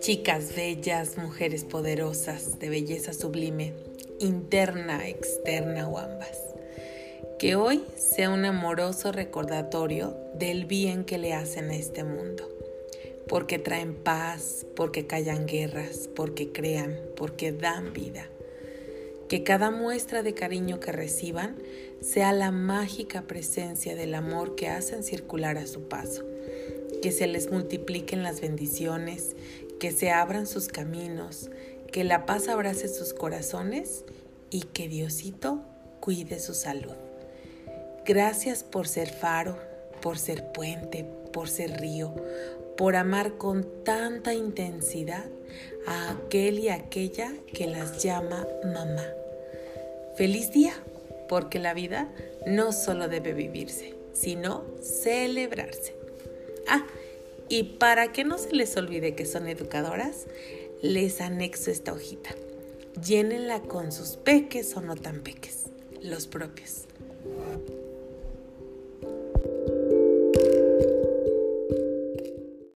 Chicas bellas, mujeres poderosas, de belleza sublime, interna, externa o ambas. Que hoy sea un amoroso recordatorio del bien que le hacen a este mundo. Porque traen paz, porque callan guerras, porque crean, porque dan vida. Que cada muestra de cariño que reciban sea la mágica presencia del amor que hacen circular a su paso. Que se les multipliquen las bendiciones, que se abran sus caminos, que la paz abrace sus corazones y que Diosito cuide su salud. Gracias por ser faro, por ser puente, por ser río, por amar con tanta intensidad a aquel y aquella que las llama mamá. Feliz día, porque la vida no solo debe vivirse, sino celebrarse. Ah, y para que no se les olvide que son educadoras, les anexo esta hojita. Llénenla con sus peques o no tan peques, los propios.